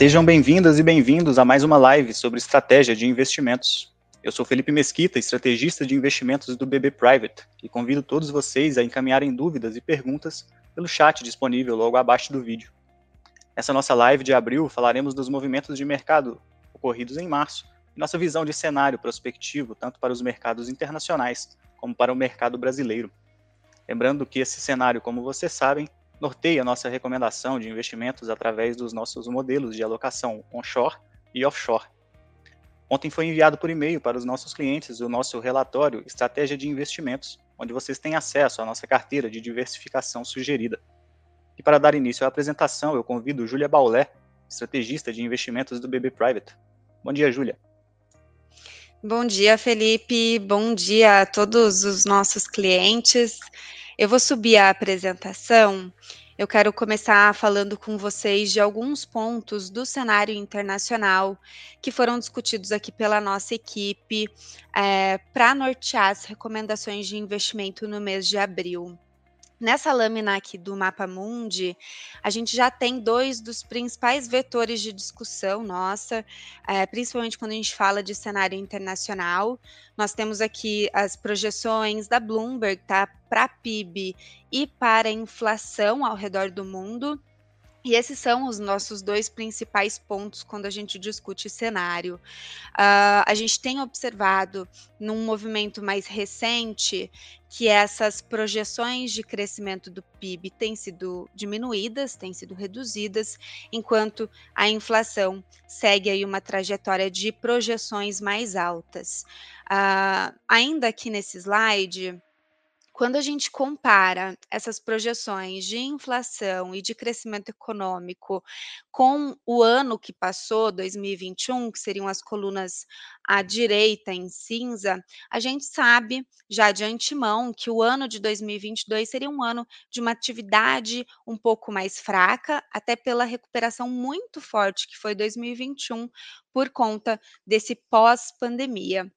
Sejam bem-vindas e bem-vindos a mais uma live sobre estratégia de investimentos. Eu sou Felipe Mesquita, estrategista de investimentos do BB Private, e convido todos vocês a encaminharem dúvidas e perguntas pelo chat disponível logo abaixo do vídeo. Nessa nossa live de abril, falaremos dos movimentos de mercado ocorridos em março e nossa visão de cenário prospectivo tanto para os mercados internacionais como para o mercado brasileiro. Lembrando que esse cenário, como vocês sabem, norteia nossa recomendação de investimentos através dos nossos modelos de alocação onshore e offshore. Ontem foi enviado por e-mail para os nossos clientes o nosso relatório Estratégia de Investimentos, onde vocês têm acesso à nossa carteira de diversificação sugerida. E para dar início à apresentação, eu convido Júlia Baulé, estrategista de investimentos do BB Private. Bom dia, Júlia. Bom dia, Felipe. Bom dia a todos os nossos clientes. Eu vou subir a apresentação. Eu quero começar falando com vocês de alguns pontos do cenário internacional que foram discutidos aqui pela nossa equipe é, para nortear as recomendações de investimento no mês de abril. Nessa lâmina aqui do mapa mundi, a gente já tem dois dos principais vetores de discussão nossa, é, principalmente quando a gente fala de cenário internacional. Nós temos aqui as projeções da Bloomberg, tá? Para PIB e para inflação ao redor do mundo. E esses são os nossos dois principais pontos quando a gente discute cenário. Uh, a gente tem observado num movimento mais recente que essas projeções de crescimento do PIB têm sido diminuídas, têm sido reduzidas, enquanto a inflação segue aí uma trajetória de projeções mais altas. Uh, ainda aqui nesse slide, quando a gente compara essas projeções de inflação e de crescimento econômico com o ano que passou, 2021, que seriam as colunas à direita em cinza, a gente sabe já de antemão que o ano de 2022 seria um ano de uma atividade um pouco mais fraca, até pela recuperação muito forte que foi 2021 por conta desse pós-pandemia.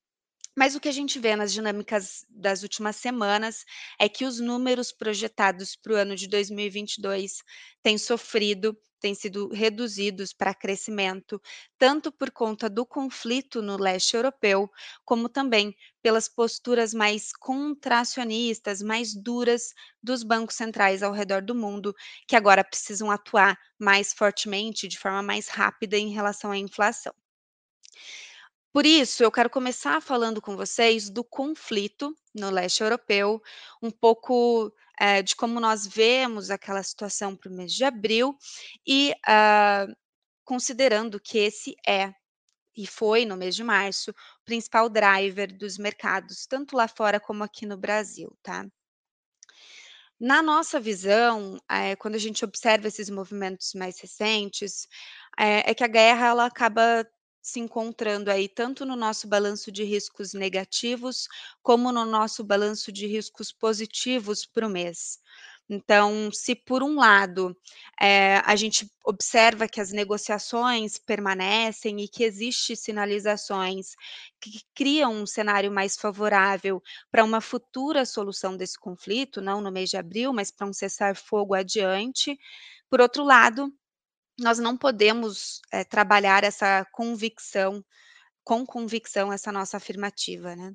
Mas o que a gente vê nas dinâmicas das últimas semanas é que os números projetados para o ano de 2022 têm sofrido, têm sido reduzidos para crescimento, tanto por conta do conflito no leste europeu, como também pelas posturas mais contracionistas, mais duras dos bancos centrais ao redor do mundo, que agora precisam atuar mais fortemente, de forma mais rápida em relação à inflação. Por isso, eu quero começar falando com vocês do conflito no leste europeu, um pouco eh, de como nós vemos aquela situação para o mês de abril e ah, considerando que esse é e foi no mês de março o principal driver dos mercados, tanto lá fora como aqui no Brasil, tá? Na nossa visão, eh, quando a gente observa esses movimentos mais recentes, é, é que a guerra ela acaba se encontrando aí tanto no nosso balanço de riscos negativos, como no nosso balanço de riscos positivos para o mês. Então, se por um lado, eh, a gente observa que as negociações permanecem e que existe sinalizações que criam um cenário mais favorável para uma futura solução desse conflito, não no mês de abril, mas para um cessar-fogo adiante. Por outro lado, nós não podemos, eh, trabalhar essa convicção com convicção essa nossa afirmativa, né.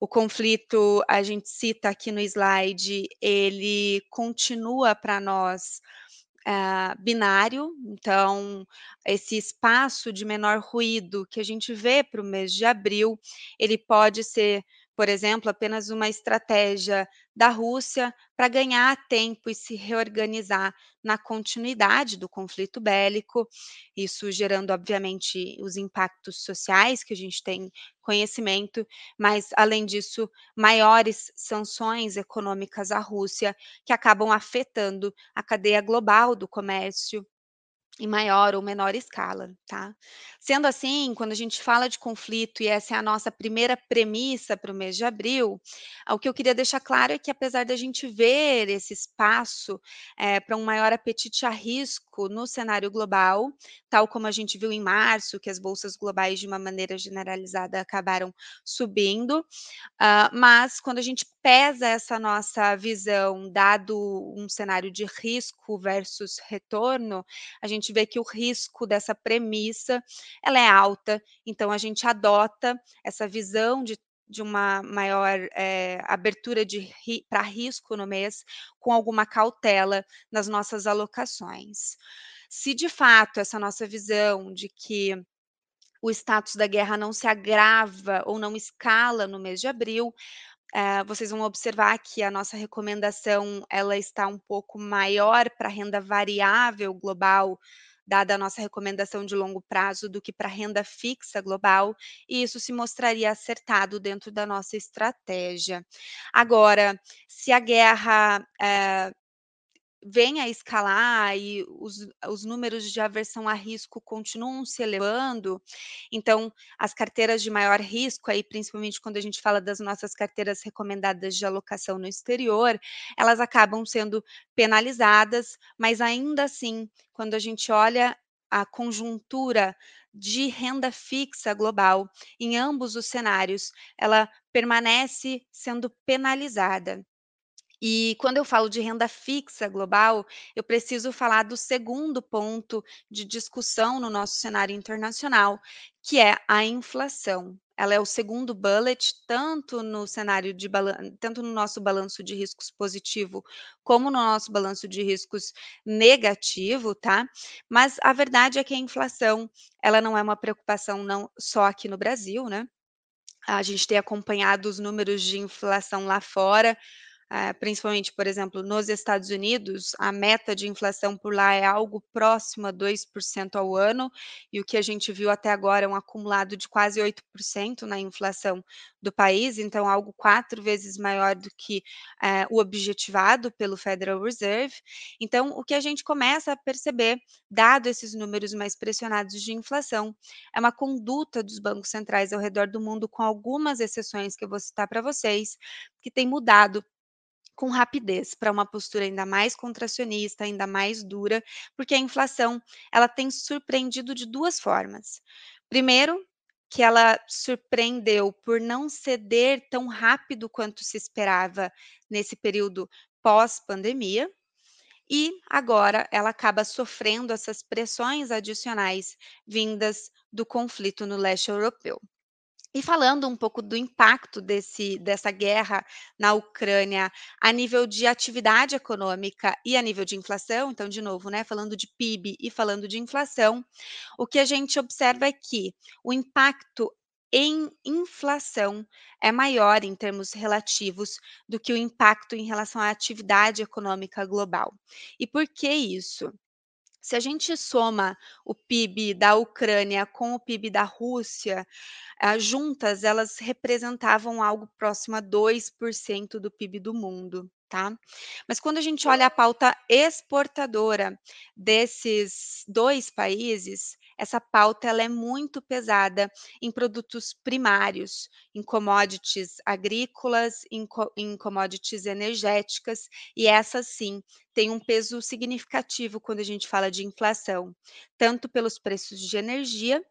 O conflito, a gente cita aqui no slide, ele continua para nós, ah, binário, então esse espaço de menor ruído que a gente vê para o mês de abril, ele pode ser por exemplo, apenas uma estratégia da Rússia para ganhar tempo e se reorganizar na continuidade do conflito bélico, isso gerando, obviamente, os impactos sociais que a gente tem conhecimento, mas, além disso, maiores sanções econômicas à Rússia, que acabam afetando a cadeia global do comércio em maior ou menor escala, tá? Sendo assim, quando a gente fala de conflito e essa é a nossa primeira premissa para o mês de abril, o que eu queria deixar claro é que apesar da gente ver esse espaço eh, para um maior apetite a risco no cenário global, tal como a gente viu em março, que as bolsas globais de uma maneira generalizada acabaram subindo, ah, mas quando a gente pesa essa nossa visão, dado um cenário de risco versus retorno, a gente gente vê que o risco dessa premissa ela é alta, então a gente adota essa visão de de uma maior é, abertura ri, para risco no mês, com alguma cautela nas nossas alocações. Se de fato essa nossa visão de que o status da guerra não se agrava ou não escala no mês de abril, Uh, vocês vão observar que a nossa recomendação ela está um pouco maior para renda variável global, dada a nossa recomendação de longo prazo, do que para renda fixa global, e isso se mostraria acertado dentro da nossa estratégia. Agora, se a guerra uh, vem a escalar e os, os números de aversão a risco continuam se elevando, então as carteiras de maior risco, aí principalmente quando a gente fala das nossas carteiras recomendadas de alocação no exterior, elas acabam sendo penalizadas, mas ainda assim, quando a gente olha a conjuntura de renda fixa global, em ambos os cenários, ela permanece sendo penalizada. E quando eu falo de renda fixa global, eu preciso falar do segundo ponto de discussão no nosso cenário internacional, que é a inflação. Ela é o segundo bullet, tanto no cenário de tanto no nosso balanço de riscos positivo, como no nosso balanço de riscos negativo, tá? Mas a verdade é que a inflação, ela não é uma preocupação não só aqui no Brasil, né? A gente tem acompanhado os números de inflação lá fora, principalmente, por exemplo, nos Estados Unidos, a meta de inflação por lá é algo próximo a 2% ao ano, e o que a gente viu até agora é um acumulado de quase 8% na inflação do país, então algo quatro vezes maior do que eh, o objetivado pelo Federal Reserve. Então, o que a gente começa a perceber, dado esses números mais pressionados de inflação, é uma conduta dos bancos centrais ao redor do mundo, com algumas exceções que eu vou citar para vocês, que tem mudado com rapidez para uma postura ainda mais contracionista, ainda mais dura, porque a inflação ela tem surpreendido de duas formas. Primeiro, que ela surpreendeu por não ceder tão rápido quanto se esperava nesse período pós-pandemia, e agora ela acaba sofrendo essas pressões adicionais vindas do conflito no leste europeu. E falando um pouco do impacto desse, dessa guerra na Ucrânia a nível de atividade econômica e a nível de inflação, então, de novo, né, falando de PIB e falando de inflação, o que a gente observa é que o impacto em inflação é maior em termos relativos do que o impacto em relação à atividade econômica global. E por que isso? Se a gente soma o PIB da Ucrânia com o PIB da Rússia, ah, juntas elas representavam algo próximo a 2% do PIB do mundo, tá? Mas quando a gente olha a pauta exportadora desses dois países, essa pauta ela é muito pesada em produtos primários, em commodities agrícolas, em, co em commodities energéticas, e essa sim tem um peso significativo quando a gente fala de inflação, tanto pelos preços de energia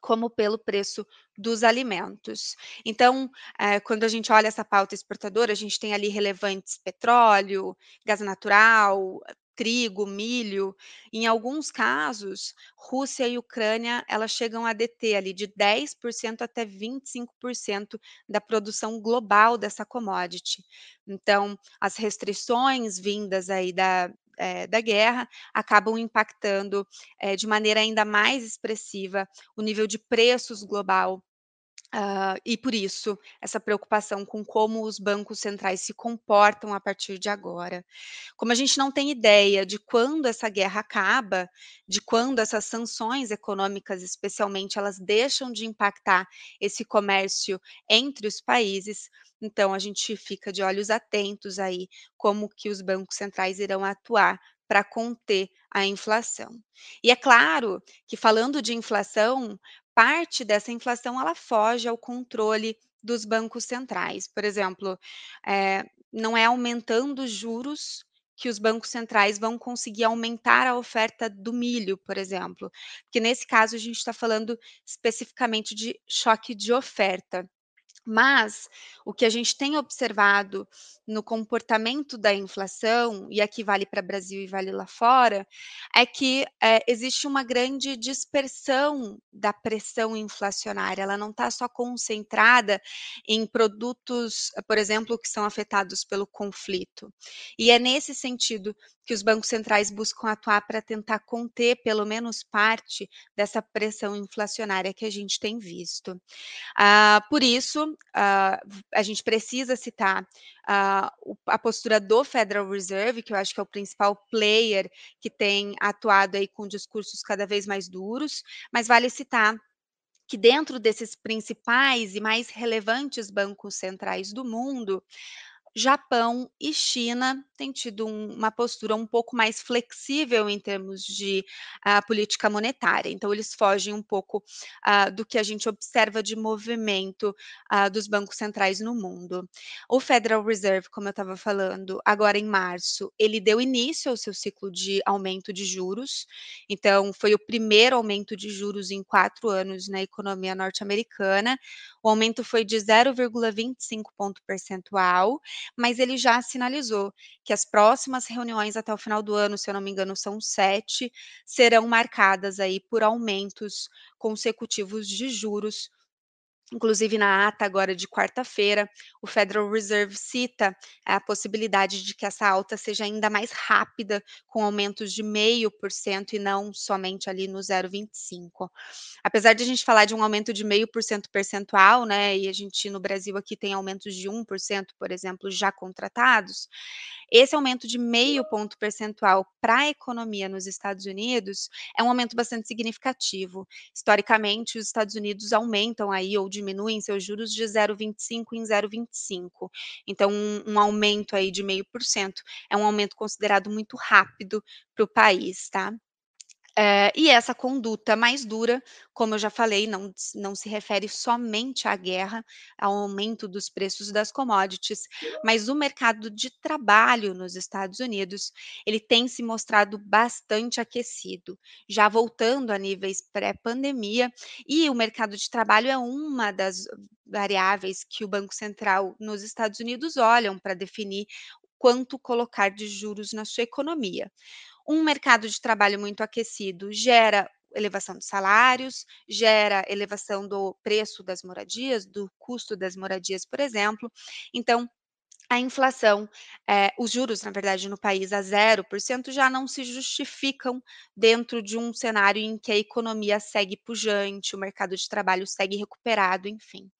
como pelo preço dos alimentos. Então, eh, quando a gente olha essa pauta exportadora, a gente tem ali relevantes petróleo, gás natural, trigo, milho. Em alguns casos, Rússia e Ucrânia, elas chegam a deter ali de 10% até 25% da produção global dessa commodity. Então, as restrições vindas aí da, é, da guerra acabam impactando é, de maneira ainda mais expressiva o nível de preços global Uh, e por isso, essa preocupação com como os bancos centrais se comportam a partir de agora. Como a gente não tem ideia de quando essa guerra acaba, de quando essas sanções econômicas, especialmente, elas deixam de impactar esse comércio entre os países, então a gente fica de olhos atentos aí como que os bancos centrais irão atuar para conter a inflação. E é claro que falando de inflação, parte dessa inflação ela foge ao controle dos bancos centrais. Por exemplo, é, não é aumentando os juros que os bancos centrais vão conseguir aumentar a oferta do milho, por exemplo, porque nesse caso a gente está falando especificamente de choque de oferta. Mas o que a gente tem observado no comportamento da inflação, e aqui vale para Brasil e vale lá fora, é que é, existe uma grande dispersão da pressão inflacionária. Ela não está só concentrada em produtos, por exemplo, que são afetados pelo conflito. E é nesse sentido que os bancos centrais buscam atuar para tentar conter pelo menos parte dessa pressão inflacionária que a gente tem visto. Ah, por isso, ah, a gente precisa citar ah, a postura do Federal Reserve, que eu acho que é o principal player que tem atuado aí com discursos cada vez mais duros, mas vale citar que dentro desses principais e mais relevantes bancos centrais do mundo, Japão e China têm tido um, uma postura um pouco mais flexível em termos de uh, política monetária. Então, eles fogem um pouco uh, do que a gente observa de movimento uh, dos bancos centrais no mundo. O Federal Reserve, como eu estava falando, agora em março, ele deu início ao seu ciclo de aumento de juros. Então, foi o primeiro aumento de juros em quatro anos na economia norte-americana. O aumento foi de 0,25 ponto percentual mas ele já sinalizou que as próximas reuniões até o final do ano, se eu não me engano, são sete, serão marcadas aí por aumentos consecutivos de juros Inclusive, na ata agora de quarta-feira, o Federal Reserve cita a possibilidade de que essa alta seja ainda mais rápida, com aumentos de 0,5% e não somente ali no 0,25%. Apesar de a gente falar de um aumento de 0,5% percentual, né, e a gente no Brasil aqui tem aumentos de 1%, por exemplo, já contratados, esse aumento de meio ponto percentual para a economia nos Estados Unidos é um aumento bastante significativo. Historicamente, os Estados Unidos aumentam aí ou diminuem seus juros de 0,25 em 0,25. Então, um, um aumento aí de meio por cento é um aumento considerado muito rápido para o país, tá? É, e essa conduta mais dura, como eu já falei, não, não se refere somente à guerra, ao aumento dos preços das commodities, mas o mercado de trabalho nos Estados Unidos, ele tem se mostrado bastante aquecido, já voltando a níveis pré-pandemia, e o mercado de trabalho é uma das variáveis que o Banco Central nos Estados Unidos olham para definir quanto colocar de juros na sua economia. Um mercado de trabalho muito aquecido gera elevação de salários, gera elevação do preço das moradias, do custo das moradias, por exemplo. Então, a inflação, eh, os juros, na verdade, no país a 0% já não se justificam dentro de um cenário em que a economia segue pujante, o mercado de trabalho segue recuperado, enfim.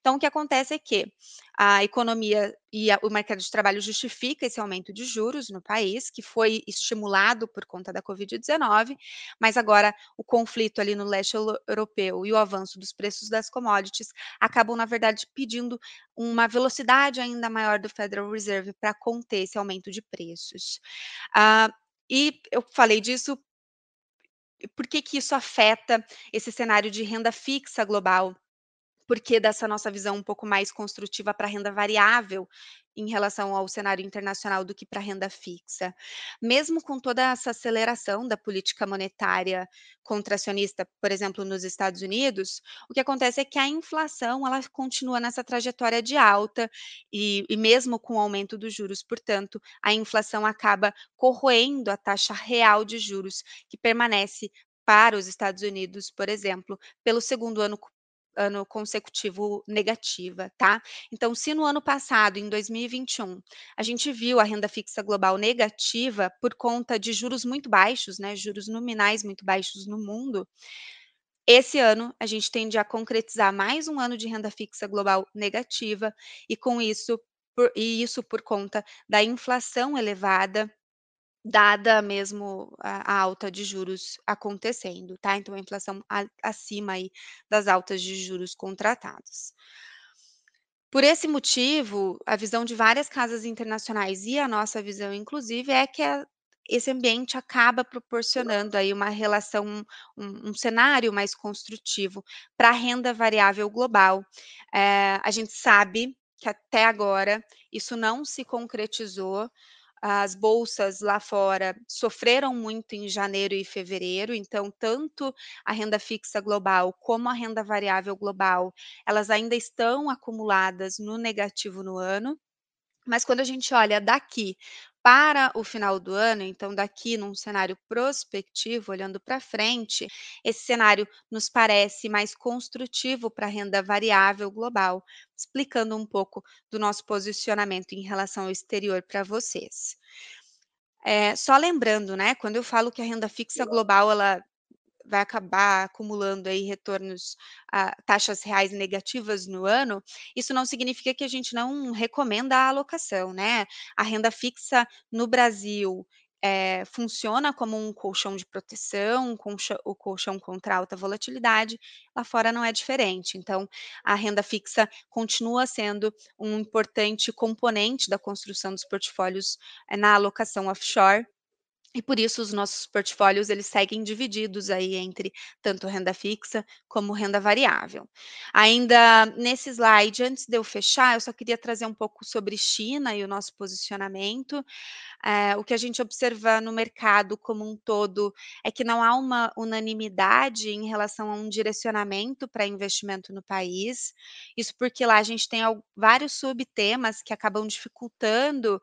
Então, o que acontece é que a economia e o mercado de trabalho justifica esse aumento de juros no país, que foi estimulado por conta da Covid-19, mas agora o conflito ali no leste europeu e o avanço dos preços das commodities acabam, na verdade, pedindo uma velocidade ainda maior do Federal Reserve para conter esse aumento de preços. Ah, e eu falei disso por que, que isso afeta esse cenário de renda fixa global porque dessa nossa visão um pouco mais construtiva para renda variável em relação ao cenário internacional do que para renda fixa. Mesmo com toda essa aceleração da política monetária contracionista, por exemplo, nos Estados Unidos, o que acontece é que a inflação ela continua nessa trajetória de alta e, e mesmo com o aumento dos juros, portanto, a inflação acaba corroendo a taxa real de juros que permanece para os Estados Unidos, por exemplo, pelo segundo ano ano consecutivo negativa, tá? Então, se no ano passado, em 2021, a gente viu a renda fixa global negativa por conta de juros muito baixos, né, juros nominais muito baixos no mundo, esse ano a gente tende a concretizar mais um ano de renda fixa global negativa e com isso por, e isso por conta da inflação elevada dada mesmo a, alta de juros acontecendo, tá? Então, a inflação acima aí das altas de juros contratados. Por esse motivo, a visão de várias casas internacionais e a nossa visão, inclusive, é que a, esse ambiente acaba proporcionando aí uma relação, um, um cenário mais construtivo para a renda variável global. É, a gente sabe que até agora isso não se concretizou as bolsas lá fora sofreram muito em janeiro e fevereiro, então tanto a renda fixa global como a renda variável global, elas ainda estão acumuladas no negativo no ano. Mas quando a gente olha daqui para o final do ano, então daqui num cenário prospectivo, olhando para frente, esse cenário nos parece mais construtivo para a renda variável global, explicando um pouco do nosso posicionamento em relação ao exterior para vocês. É, só lembrando, né, quando eu falo que a renda fixa global ela vai acabar acumulando aí retornos a taxas reais negativas no ano, isso não significa que a gente não recomenda a alocação, né. A renda fixa no Brasil, eh, funciona como um colchão de proteção, um colchão o colchão contra alta volatilidade, lá fora não é diferente. Então, a renda fixa continua sendo um importante componente da construção dos portfólios, eh, na alocação offshore, e por isso os nossos portfólios eles seguem divididos aí entre tanto renda fixa como renda variável. Ainda nesse slide, antes de eu fechar, eu só queria trazer um pouco sobre China e o nosso posicionamento. Eh, o que a gente observa no mercado como um todo é que não há uma unanimidade em relação a um direcionamento para investimento no país. Isso porque lá a gente tem vários subtemas que acabam dificultando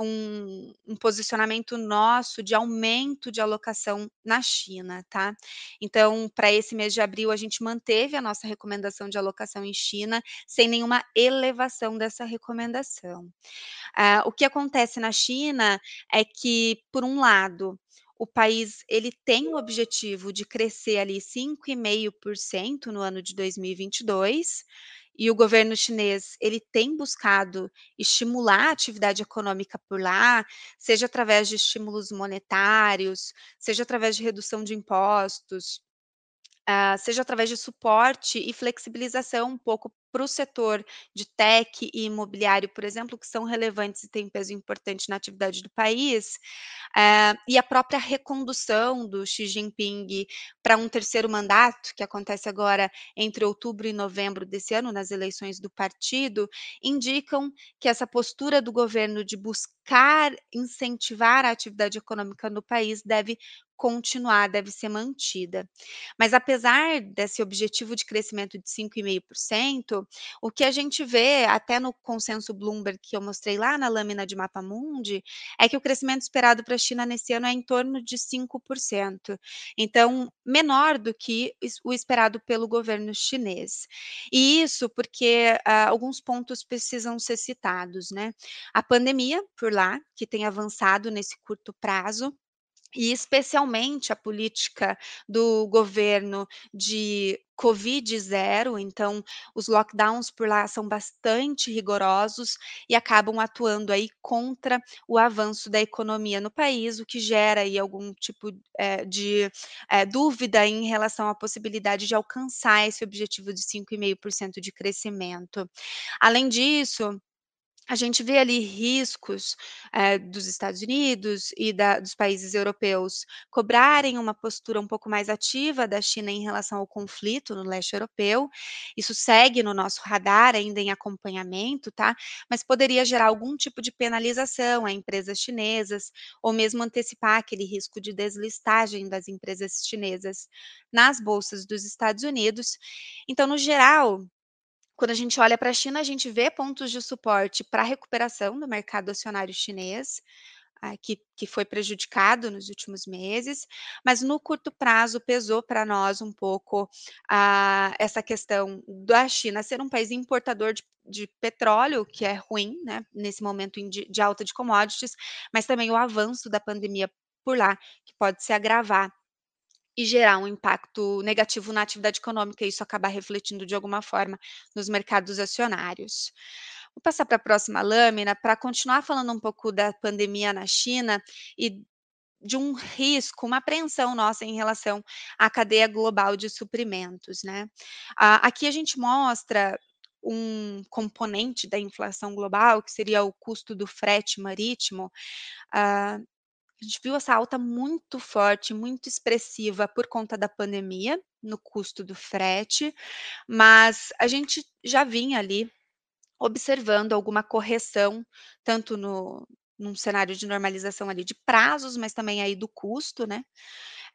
um um posicionamento nosso de aumento de alocação na China, tá. Então, para esse mês de abril, a gente manteve a nossa recomendação de alocação em China, sem nenhuma elevação dessa recomendação. Ah, o que acontece na China é que, por um lado, o país ele tem o objetivo de crescer ali 5,5% no ano de 2022, e o governo chinês ele tem buscado estimular a atividade econômica por lá, seja através de estímulos monetários, seja através de redução de impostos, ah, seja através de suporte e flexibilização um pouco para o setor de tech e imobiliário, por exemplo, que são relevantes e têm peso importante na atividade do país, eh, e a própria recondução do Xi Jinping para um terceiro mandato, que acontece agora entre outubro e novembro desse ano, nas eleições do partido, indicam que essa postura do governo de buscar incentivar a atividade econômica no país deve continuar, deve ser mantida. Mas apesar desse objetivo de crescimento de 5,5%, o que a gente vê até no consenso Bloomberg que eu mostrei lá na lâmina de mapa mundi, é que o crescimento esperado para a China nesse ano é em torno de 5%. Então, menor do que o esperado pelo governo chinês. E isso porque, ah, alguns pontos precisam ser citados, né. A pandemia por lá, que tem avançado nesse curto prazo, e especialmente a política do governo de Covid zero, então os lockdowns por lá são bastante rigorosos e acabam atuando aí contra o avanço da economia no país, o que gera aí algum tipo, eh, de, eh, dúvida em relação à possibilidade de alcançar esse objetivo de 5,5% de crescimento. Além disso a gente vê ali riscos, eh, dos Estados Unidos e da dos países europeus cobrarem uma postura um pouco mais ativa da China em relação ao conflito no leste europeu. Isso segue no nosso radar ainda em acompanhamento, tá, mas poderia gerar algum tipo de penalização a empresas chinesas, ou mesmo antecipar aquele risco de deslistagem das empresas chinesas nas bolsas dos Estados Unidos. Então, no geral quando a gente olha para a China, a gente vê pontos de suporte para a recuperação do mercado acionário chinês, ah, que que foi prejudicado nos últimos meses, mas no curto prazo pesou para nós um pouco, ah, essa questão da China ser um país importador de de petróleo, que é ruim, né, nesse momento de de alta de commodities, mas também o avanço da pandemia por lá, que pode se agravar e gerar um impacto negativo na atividade econômica, e isso acabar refletindo de alguma forma nos mercados acionários. Vou passar para a próxima lâmina para continuar falando um pouco da pandemia na China e de um risco, uma apreensão nossa em relação à cadeia global de suprimentos, né. Aqui a gente mostra um componente da inflação global, que seria o custo do frete marítimo, ah, a gente viu essa alta muito forte, muito expressiva por conta da pandemia, no custo do frete, mas a gente já vinha ali observando alguma correção, tanto no num cenário de normalização ali de prazos, mas também aí do custo, né.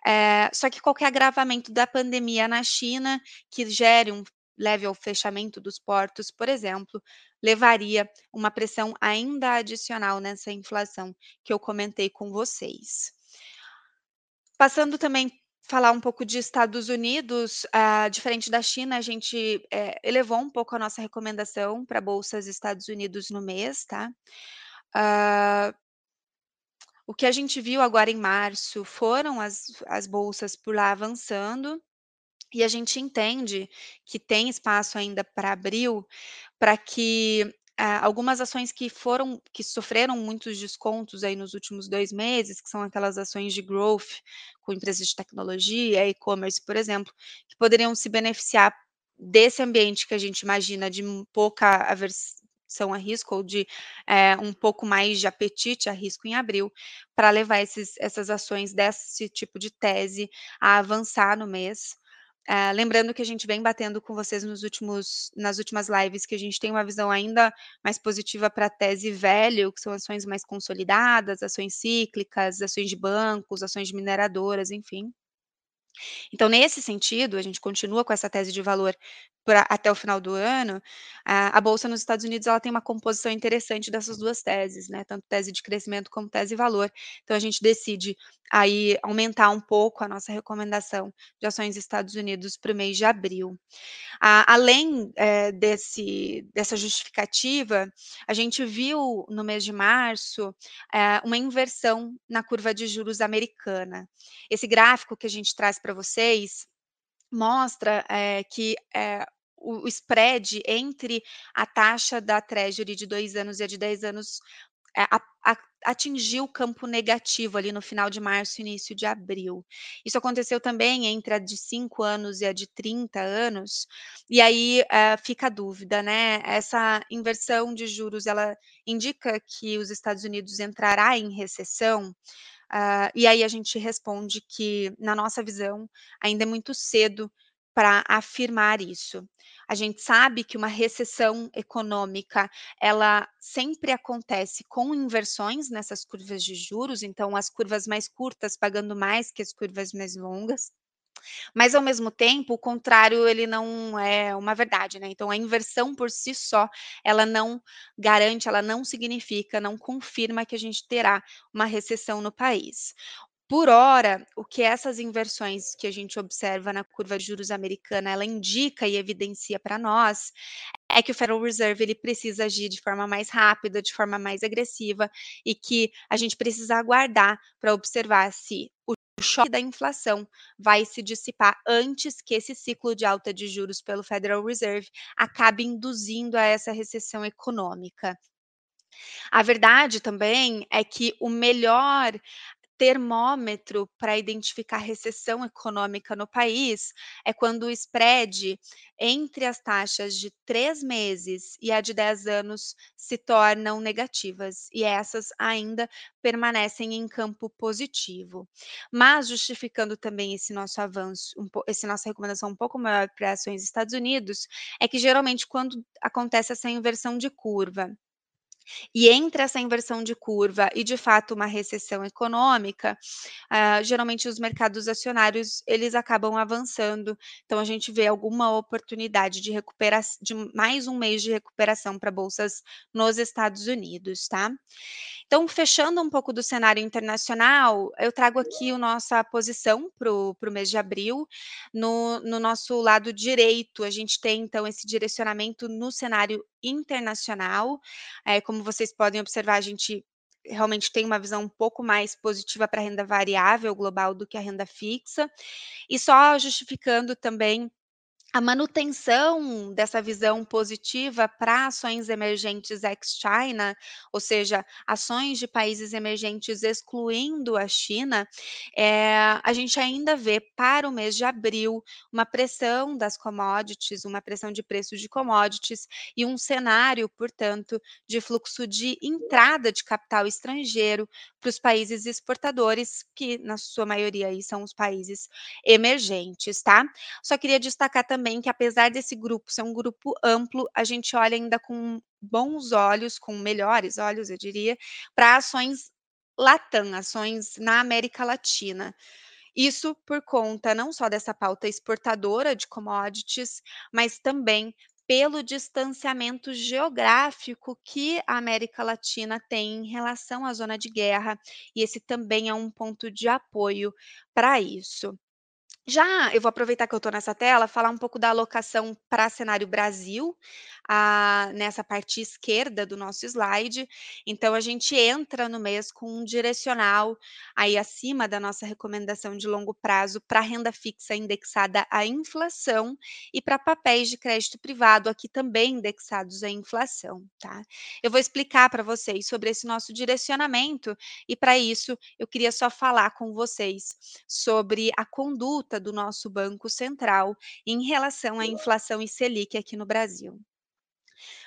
Eh, só que qualquer agravamento da pandemia na China, que gere um leve ao fechamento dos portos, por exemplo, levaria uma pressão ainda adicional nessa inflação que eu comentei com vocês. Passando também falar um pouco de Estados Unidos, ah, diferente da China, a gente, eh, elevou um pouco a nossa recomendação para bolsas Estados Unidos no mês, tá. Ah o que a gente viu agora em março foram as as bolsas por lá avançando, e a gente entende que tem espaço ainda para abril, para que, ah, algumas ações que foram que sofreram muitos descontos aí nos últimos 2 meses, que são aquelas ações de growth, com empresas de tecnologia, e-commerce, por exemplo, que poderiam se beneficiar desse ambiente que a gente imagina de pouca aversão a risco ou de, eh, um pouco mais de apetite a risco em abril, para levar esses essas ações desse tipo de tese a avançar no mês. Ah, lembrando que a gente vem batendo com vocês nos últimos nas últimas lives, que a gente tem uma visão ainda mais positiva para a tese velho, que são ações mais consolidadas, ações cíclicas, ações de bancos, ações de mineradoras, enfim. Então, nesse sentido, a gente continua com essa tese de valor pra até o final do ano, a a bolsa nos Estados Unidos, ela tem uma composição interessante dessas 2 teses, né, tanto tese de crescimento como tese valor. Então a gente decide aí aumentar um pouco a nossa recomendação de ações Estados Unidos para o mês de abril. A além, eh, desse dessa justificativa, a gente viu no mês de março, eh, uma inversão na curva de juros americana. Esse gráfico que a gente traz para vocês, mostra, eh, que, eh, o spread entre a taxa da treasury de 2 anos e a de 10 anos, eh, a a atingiu o campo negativo ali no final de março, início de abril. Isso aconteceu também entre a de 5 anos e a de 30 anos, e aí, eh, fica a dúvida, né, essa inversão de juros, ela indica que os Estados Unidos entrará em recessão? Ah, e aí a gente responde que, na nossa visão, ainda é muito cedo para afirmar isso. A gente sabe que uma recessão econômica, ela sempre acontece com inversões nessas curvas de juros, então as curvas mais curtas pagando mais que as curvas mais longas. Mas ao mesmo tempo, o contrário ele não é uma verdade, né, então a inversão por si só, ela não garante, ela não significa, não confirma que a gente terá uma recessão no país. Por hora, o que essas inversões que a gente observa na curva de juros americana, ela indica e evidencia para nós, é que o Federal Reserve ele precisa agir de forma mais rápida, de forma mais agressiva, e que a gente precisa aguardar para observar se o choque da inflação vai se dissipar antes que esse ciclo de alta de juros pelo Federal Reserve acabe induzindo a essa recessão econômica. A verdade também é que o melhor termômetro para identificar recessão econômica no país, é quando o spread entre as taxas de 3 meses e a de 10 anos se tornam negativas, e essas ainda permanecem em campo positivo. Mas justificando também esse nosso avanço, um po esse nossa recomendação um pouco maior para ações Estados Unidos, é que geralmente quando acontece essa inversão de curva e entre essa inversão de curva e de fato uma recessão econômica, ah, geralmente os mercados acionários, eles acabam avançando, então a gente vê alguma oportunidade de de mais um mês de recuperação para bolsas nos Estados Unidos, tá. Então fechando um pouco do cenário internacional, eu trago aqui o nossa posição para o mês de abril, no no nosso lado direito, a gente tem então esse direcionamento no cenário internacional, eh, como vocês podem observar, a gente realmente tem uma visão um pouco mais positiva para a renda variável global do que a renda fixa, e só justificando também a manutenção dessa visão positiva para ações emergentes ex-China, ou seja, ações de países emergentes excluindo a China, eh, a gente ainda vê para o mês de abril uma pressão das commodities, uma pressão de preços de commodities e um cenário, portanto, de fluxo de entrada de capital estrangeiro para os países exportadores, que na sua maioria aí são os países emergentes, tá. Só queria destacar também também que apesar desse grupo ser um grupo amplo, a gente olha ainda com bons olhos, com melhores olhos, eu diria, para ações Latam, ações na América Latina. Isso por conta não só dessa pauta exportadora de commodities, mas também pelo distanciamento geográfico que a América Latina tem em relação à zona de guerra, e esse também é um ponto de apoio para isso. Já eu vou aproveitar que eu estou nessa tela, falar um pouco da alocação para cenário Brasil, ah, nessa parte esquerda do nosso slide. Então, a gente entra no mês com um direcional aí acima da nossa recomendação de longo prazo para renda fixa indexada à inflação e para papéis de crédito privado, aqui também indexados à inflação, tá? Eu vou explicar para vocês sobre esse nosso direcionamento e para isso eu queria só falar com vocês sobre a conduta do nosso Banco Central em relação à inflação e Selic aqui no Brasil.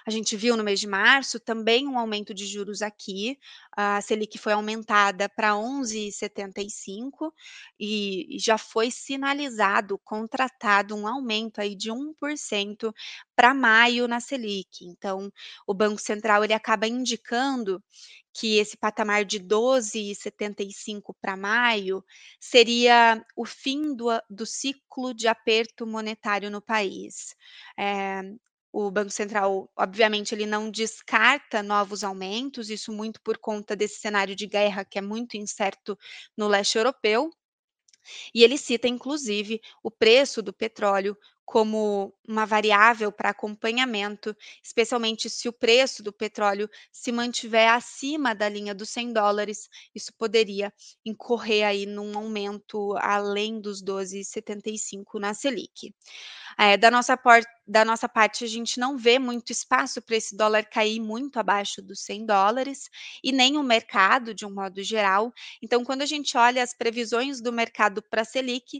A gente viu no mês de março também um aumento de juros aqui, a Selic foi aumentada para 11,75 e já foi sinalizado, contratado um aumento aí de 1% para maio na Selic. Então, o Banco Central ele acaba indicando que esse patamar de 12,75 para maio seria o fim do, do ciclo de aperto monetário no país. É, o Banco Central, obviamente, ele não descarta novos aumentos, isso muito por conta desse cenário de guerra que é muito incerto no leste europeu. E ele cita, inclusive, o preço do petróleo como uma variável para acompanhamento, especialmente se o preço do petróleo se mantiver acima da linha dos 100 dólares, isso poderia incorrer aí num aumento além dos 12,75 na Selic. É, da, nossa por, da nossa parte, a gente não vê muito espaço para esse dólar cair muito abaixo dos 100 dólares e nem o mercado, de um modo geral. Então, quando a gente olha as previsões do mercado para a Selic,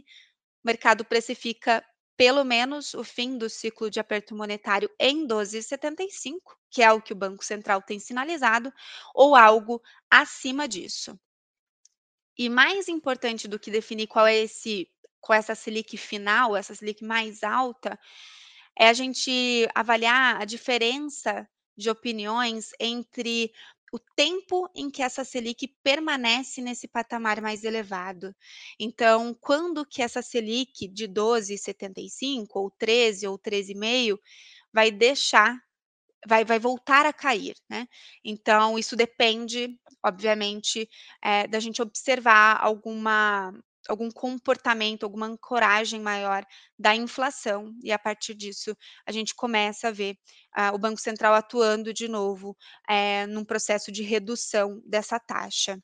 o mercado precifica pelo menos o fim do ciclo de aperto monetário em 12,75, que é o que o Banco Central tem sinalizado, ou algo acima disso. E mais importante do que definir qual é esse com essa Selic final, essa Selic mais alta, é a gente avaliar a diferença de opiniões entre o tempo em que essa Selic permanece nesse patamar mais elevado. Então, quando que essa Selic de 12,75 ou 13 ou 13,5 vai deixar vai, vai voltar a cair, né? Então, isso depende, obviamente, é, da gente observar alguma algum comportamento, alguma ancoragem maior da inflação, e a partir disso a gente começa a ver uh, o Banco Central atuando de novo é, num processo de redução dessa taxa.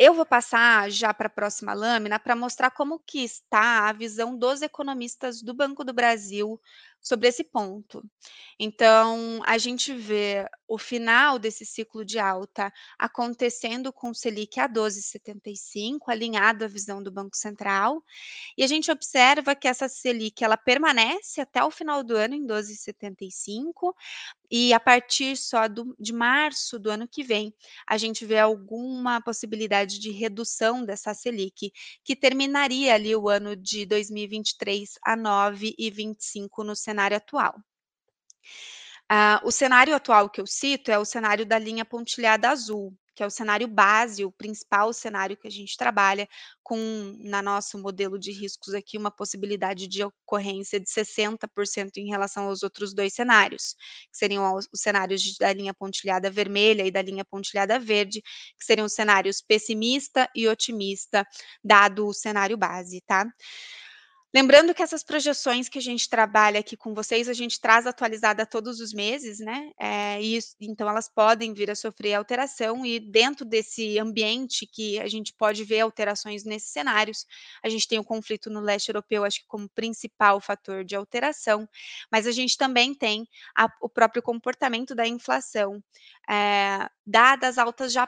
Eu vou passar já para a próxima lâmina para mostrar como que está a visão dos economistas do Banco do Brasil sobre esse ponto. Então, a gente vê o final desse ciclo de alta acontecendo com o Selic a 12,75, alinhado à visão do Banco Central, e a gente observa que essa Selic ela permanece até o final do ano em 12,75, e a partir só do, de março do ano que vem, a gente vê alguma possibilidade de redução dessa Selic, que terminaria ali o ano de 2023 a 9,25 no cenário atual. Uh, o cenário atual que eu cito é o cenário da linha pontilhada azul, que é o cenário base, o principal cenário que a gente trabalha com, na nosso modelo de riscos aqui, uma possibilidade de ocorrência de 60% em relação aos outros dois cenários, que seriam os, os cenários de, da linha pontilhada vermelha e da linha pontilhada verde, que seriam os cenários pessimista e otimista, dado o cenário base, tá? Lembrando que essas projeções que a gente trabalha aqui com vocês, a gente traz atualizada todos os meses, né? É, e então elas podem vir a sofrer alteração, e dentro desse ambiente que a gente pode ver alterações nesses cenários, a gente tem o conflito no leste europeu, acho que como principal fator de alteração, mas a gente também tem a, o próprio comportamento da inflação, é, dadas altas já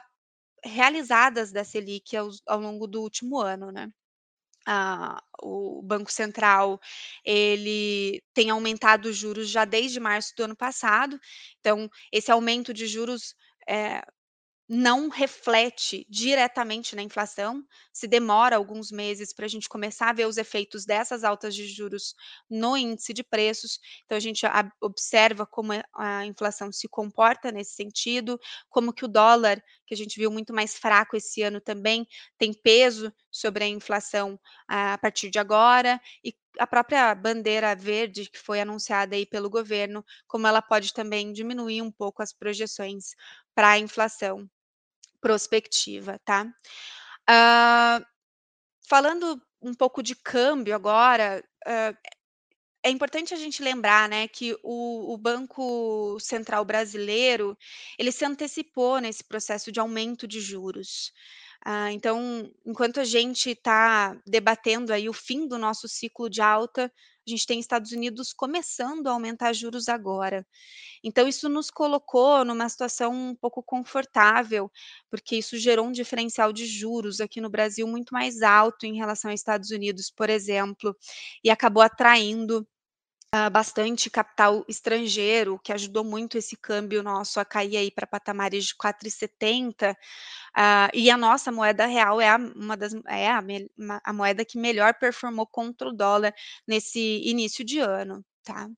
realizadas da Selic ao, ao longo do último ano, né? Ah, o Banco Central ele tem aumentado os juros já desde março do ano passado. Então, esse aumento de juros é, não reflete diretamente na inflação, se demora alguns meses para a gente começar a ver os efeitos dessas altas de juros no índice de preços. Então a gente observa como a inflação se comporta nesse sentido, como que o dólar, que a gente viu muito mais fraco esse ano também, tem peso sobre a inflação a partir de agora, e a própria bandeira verde que foi anunciada aí pelo governo, como ela pode também diminuir um pouco as projeções para a inflação prospectiva, tá? Uh, falando um pouco de câmbio agora, uh, é importante a gente lembrar, né, que o, o, Banco Central Brasileiro ele se antecipou nesse processo de aumento de juros. Uh, então, enquanto a gente está debatendo aí o fim do nosso ciclo de alta, a gente tem Estados Unidos começando a aumentar juros agora. Então, isso nos colocou numa situação um pouco confortável, porque isso gerou um diferencial de juros aqui no Brasil muito mais alto em relação aos Estados Unidos, por exemplo, e acabou atraindo uh, bastante capital estrangeiro, que ajudou muito esse câmbio nosso a cair aí para patamares de 4,70. Uh, ah, e a nossa moeda real é a, uma das é a, a moeda que melhor performou contra o dólar nesse início de ano, tá?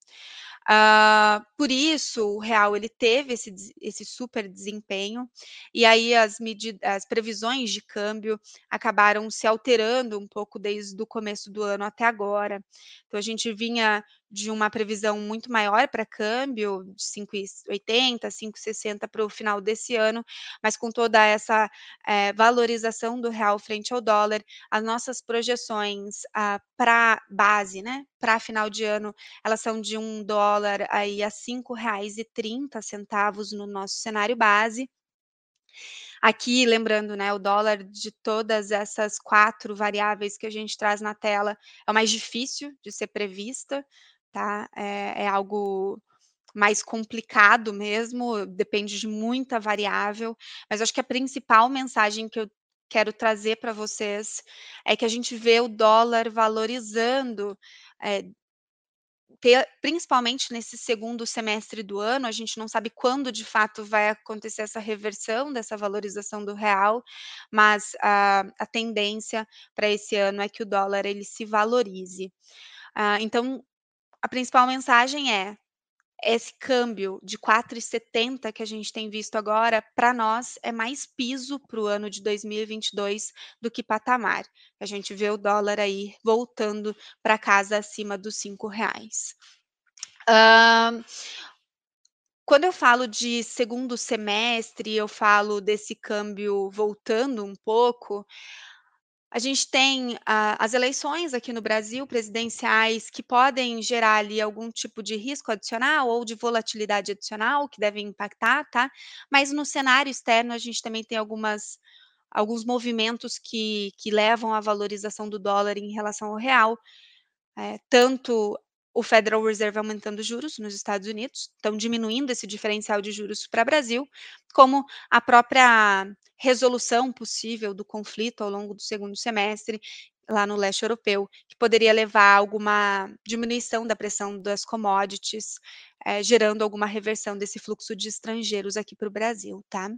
Uh, por isso, o real ele teve esse, esse super desempenho, e aí as, medidas, as previsões de câmbio acabaram se alterando um pouco desde o começo do ano até agora. Então, a gente vinha de uma previsão muito maior para câmbio, de 5,80, 5,60 para o final desse ano, mas com toda essa é, valorização do real frente ao dólar, as nossas projeções ah, para base, né, para final de ano, elas são de um dólar aí a R$ 5,30 no nosso cenário base. Aqui, lembrando, né, o dólar de todas essas quatro variáveis que a gente traz na tela é o mais difícil de ser prevista, tá? É, é algo mais complicado mesmo, depende de muita variável, mas acho que a principal mensagem que eu quero trazer para vocês é que a gente vê o dólar valorizando, é, principalmente nesse segundo semestre do ano, a gente não sabe quando de fato vai acontecer essa reversão dessa valorização do real, mas a, a tendência para esse ano é que o dólar ele se valorize. Uh, então, a principal mensagem é: esse câmbio de 4,70 que a gente tem visto agora, para nós é mais piso para o ano de 2022 do que patamar. A gente vê o dólar aí voltando para casa acima dos cinco reais. Uh, quando eu falo de segundo semestre, eu falo desse câmbio voltando um pouco, a gente tem a, as eleições aqui no Brasil, presidenciais, que podem gerar ali algum tipo de risco adicional ou de volatilidade adicional, que devem impactar, tá? Mas no cenário externo, a gente também tem algumas, alguns movimentos que, que levam à valorização do dólar em relação ao real. É, tanto o Federal Reserve aumentando juros nos Estados Unidos, estão diminuindo esse diferencial de juros para o Brasil, como a própria resolução possível do conflito ao longo do segundo semestre lá no leste europeu, que poderia levar a alguma diminuição da pressão das commodities, é, gerando alguma reversão desse fluxo de estrangeiros aqui para o Brasil, tá?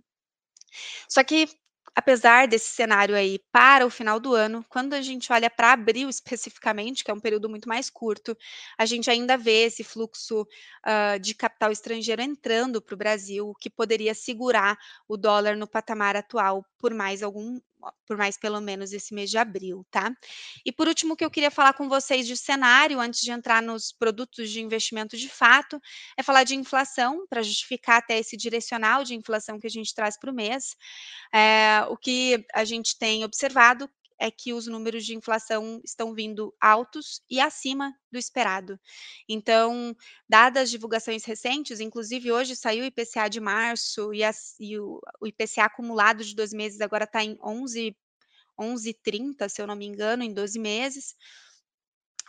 Só que apesar desse cenário aí para o final do ano, quando a gente olha para abril especificamente, que é um período muito mais curto, a gente ainda vê esse fluxo uh, de capital estrangeiro entrando para o Brasil, que poderia segurar o dólar no patamar atual por mais algum por mais pelo menos esse mês de abril, tá? E por último, que eu queria falar com vocês de cenário, antes de entrar nos produtos de investimento de fato, é falar de inflação, para justificar até esse direcional de inflação que a gente traz para o mês. É, o que a gente tem observado é que os números de inflação estão vindo altos e acima do esperado. Então, dadas as divulgações recentes, inclusive hoje saiu o IPCA de março e, as, e o, o, IPCA acumulado de 12 meses agora está em 11, 11,30, se eu não me engano, em 12 meses.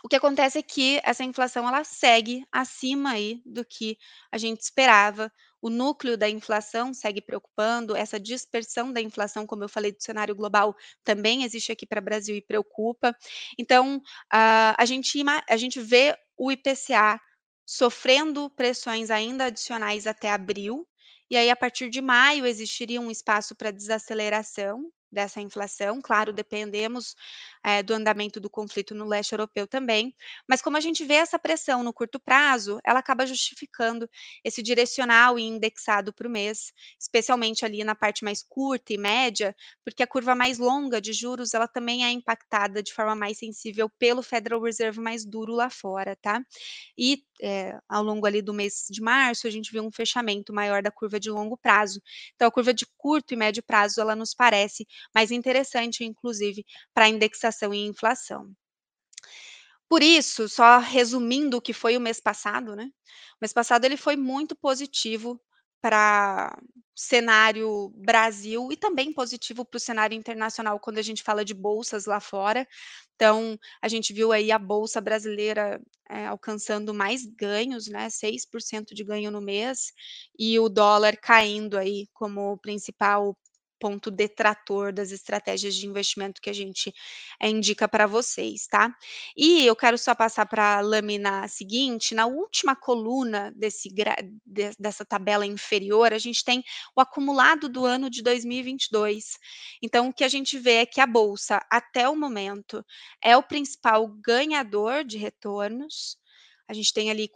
O que acontece é que essa inflação ela segue acima aí do que a gente esperava. O núcleo da inflação segue preocupando, essa dispersão da inflação, como eu falei do cenário global, também existe aqui para o Brasil e preocupa. Então, a, gente, a gente vê o IPCA sofrendo pressões ainda adicionais até abril, e aí a partir de maio existiria um espaço para desaceleração dessa inflação. Claro, dependemos é, do andamento do conflito no leste europeu também, mas como a gente vê essa pressão no curto prazo, ela acaba justificando esse direcional e indexado para o mês, especialmente ali na parte mais curta e média, porque a curva mais longa de juros ela também é impactada de forma mais sensível pelo Federal Reserve mais duro lá fora, tá? E é, ao longo ali do mês de março, a gente viu um fechamento maior da curva de longo prazo. Então, a curva de curto e médio prazo, ela nos parece mais interessante, inclusive, para indexação e inflação. Por isso, só resumindo o que foi o mês passado, né? O mês passado ele foi muito positivo para cenário Brasil e também positivo para o cenário internacional quando a gente fala de bolsas lá fora. Então, a gente viu aí a bolsa brasileira é, alcançando mais ganhos, né? 6% de ganho no mês, e o dólar caindo aí como principal ponto detrator das estratégias de investimento que a gente é, indica para vocês, tá? E eu quero só passar para a lâmina seguinte, na última coluna desse, de, dessa tabela inferior, a gente tem o acumulado do ano de 2022. Então, o que a gente vê é que a Bolsa, até o momento, é o principal ganhador de retornos, a gente tem ali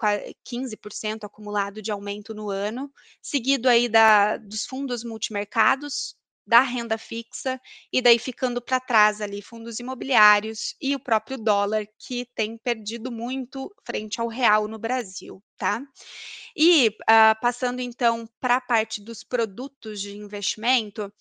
15% acumulado de aumento no ano, seguido aí da, dos fundos multimercados, da renda fixa, e daí ficando para trás ali fundos imobiliários e o próprio dólar, que tem perdido muito frente ao real no Brasil, tá? E uh, passando então para a parte dos produtos de investimento,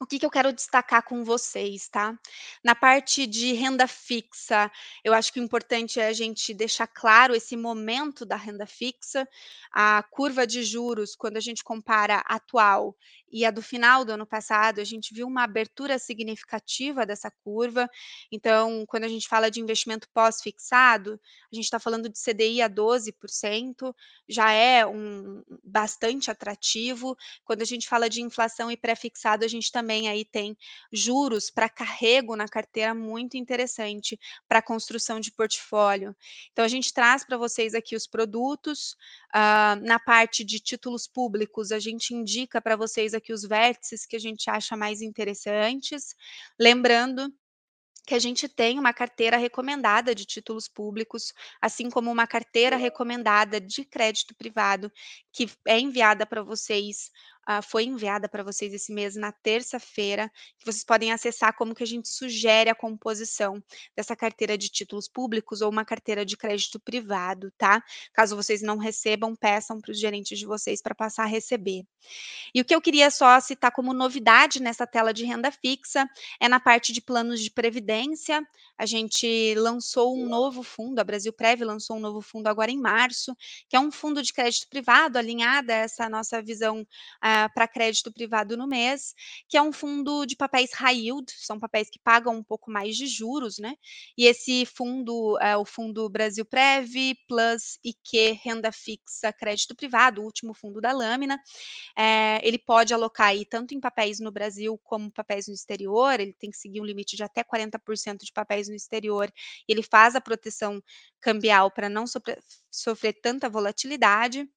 o que, que eu quero destacar com vocês, tá? Na parte de renda fixa, eu acho que o importante é a gente deixar claro esse momento da renda fixa. A curva de juros, quando a gente compara atual e a do final do ano passado, a gente viu uma abertura significativa dessa curva. Então, quando a gente fala de investimento pós-fixado, a gente está falando de CDI a 12%, já é um bastante atrativo. Quando a gente fala de inflação e pré-fixado, a gente também aí tem juros para carrego na carteira muito interessante para construção de portfólio. Então, a gente traz para vocês aqui os produtos. Uh, na parte de títulos públicos, a gente indica para vocês aqui aqui os vértices que a gente acha mais interessantes. Lembrando que a gente tem uma carteira recomendada de títulos públicos, assim como uma carteira recomendada de crédito privado, que é enviada para vocês uh, foi enviada para vocês esse mês na terça-feira, que vocês podem acessar como que a gente sugere a composição dessa carteira de títulos públicos ou uma carteira de crédito privado, tá? Caso vocês não recebam, peçam para os gerentes de vocês para passar a receber. E o que eu queria só citar como novidade nessa tela de renda fixa é na parte de planos de previdência. A gente lançou um novo fundo, a Brasil Prev lançou um novo fundo agora em março, que é um fundo de crédito privado alinhado a essa nossa visão uh, para crédito privado no mês, que é um fundo de papéis high yield, são papéis que pagam um pouco mais de juros, né? E esse fundo é o fundo Brasil Prev Plus IQ Renda Fixa Crédito Privado, o último fundo da lâmina. É, ele pode alocar aí tanto em papéis no Brasil como papéis no exterior, ele tem que seguir um limite de até 40% de papéis no exterior, ele faz a proteção cambial para não sofrer, sofrer tanta volatilidade.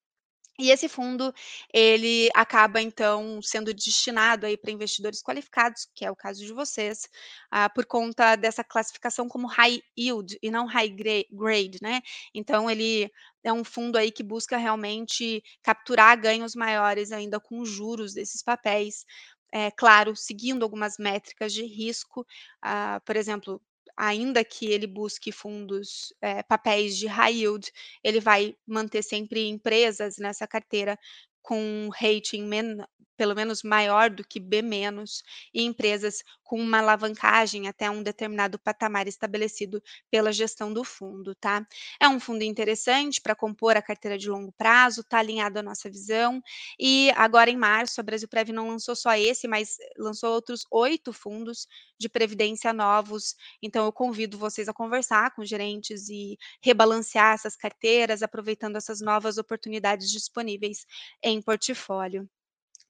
E esse fundo, ele acaba então sendo destinado aí para investidores qualificados, que é o caso de vocês, ah, por conta dessa classificação como high yield e não high grade, né? Então ele é um fundo aí que busca realmente capturar ganhos maiores ainda com os juros desses papéis. É, claro, seguindo algumas métricas de risco, ah, por exemplo, ainda que ele busque fundos, é, papéis de high yield, ele vai manter sempre empresas nessa carteira com rating men pelo menos maior do que B-, e empresas com uma alavancagem até um determinado patamar estabelecido pela gestão do fundo, tá? É um fundo interessante para compor a carteira de longo prazo, está alinhado à nossa visão, e agora em março a Brasil Prev não lançou só esse, mas lançou outros oito fundos de previdência novos, então eu convido vocês a conversar com gerentes e rebalancear essas carteiras, aproveitando essas novas oportunidades disponíveis em portfólio.